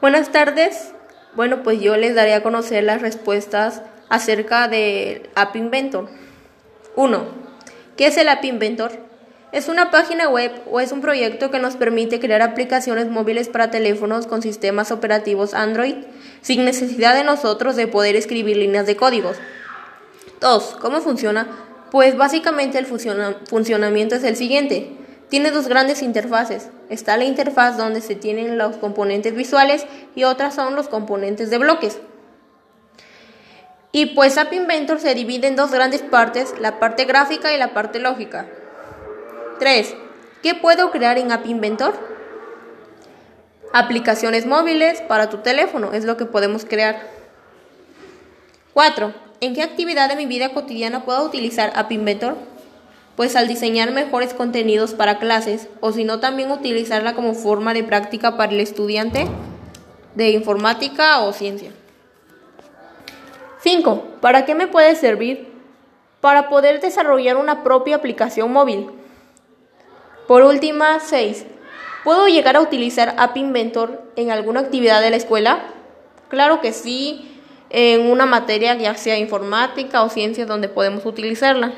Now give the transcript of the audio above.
Buenas tardes. Bueno, pues yo les daré a conocer las respuestas acerca del App Inventor. 1. ¿Qué es el App Inventor? Es una página web o es un proyecto que nos permite crear aplicaciones móviles para teléfonos con sistemas operativos Android sin necesidad de nosotros de poder escribir líneas de códigos. 2. ¿Cómo funciona? Pues básicamente el funcionamiento es el siguiente. Tiene dos grandes interfaces. Está la interfaz donde se tienen los componentes visuales y otras son los componentes de bloques. Y pues App Inventor se divide en dos grandes partes, la parte gráfica y la parte lógica. 3. ¿Qué puedo crear en App Inventor? Aplicaciones móviles para tu teléfono es lo que podemos crear. 4. ¿En qué actividad de mi vida cotidiana puedo utilizar App Inventor? Pues al diseñar mejores contenidos para clases o si no también utilizarla como forma de práctica para el estudiante de informática o ciencia. 5. ¿Para qué me puede servir? Para poder desarrollar una propia aplicación móvil. Por última, 6. ¿Puedo llegar a utilizar App Inventor en alguna actividad de la escuela? Claro que sí, en una materia ya sea informática o ciencia donde podemos utilizarla.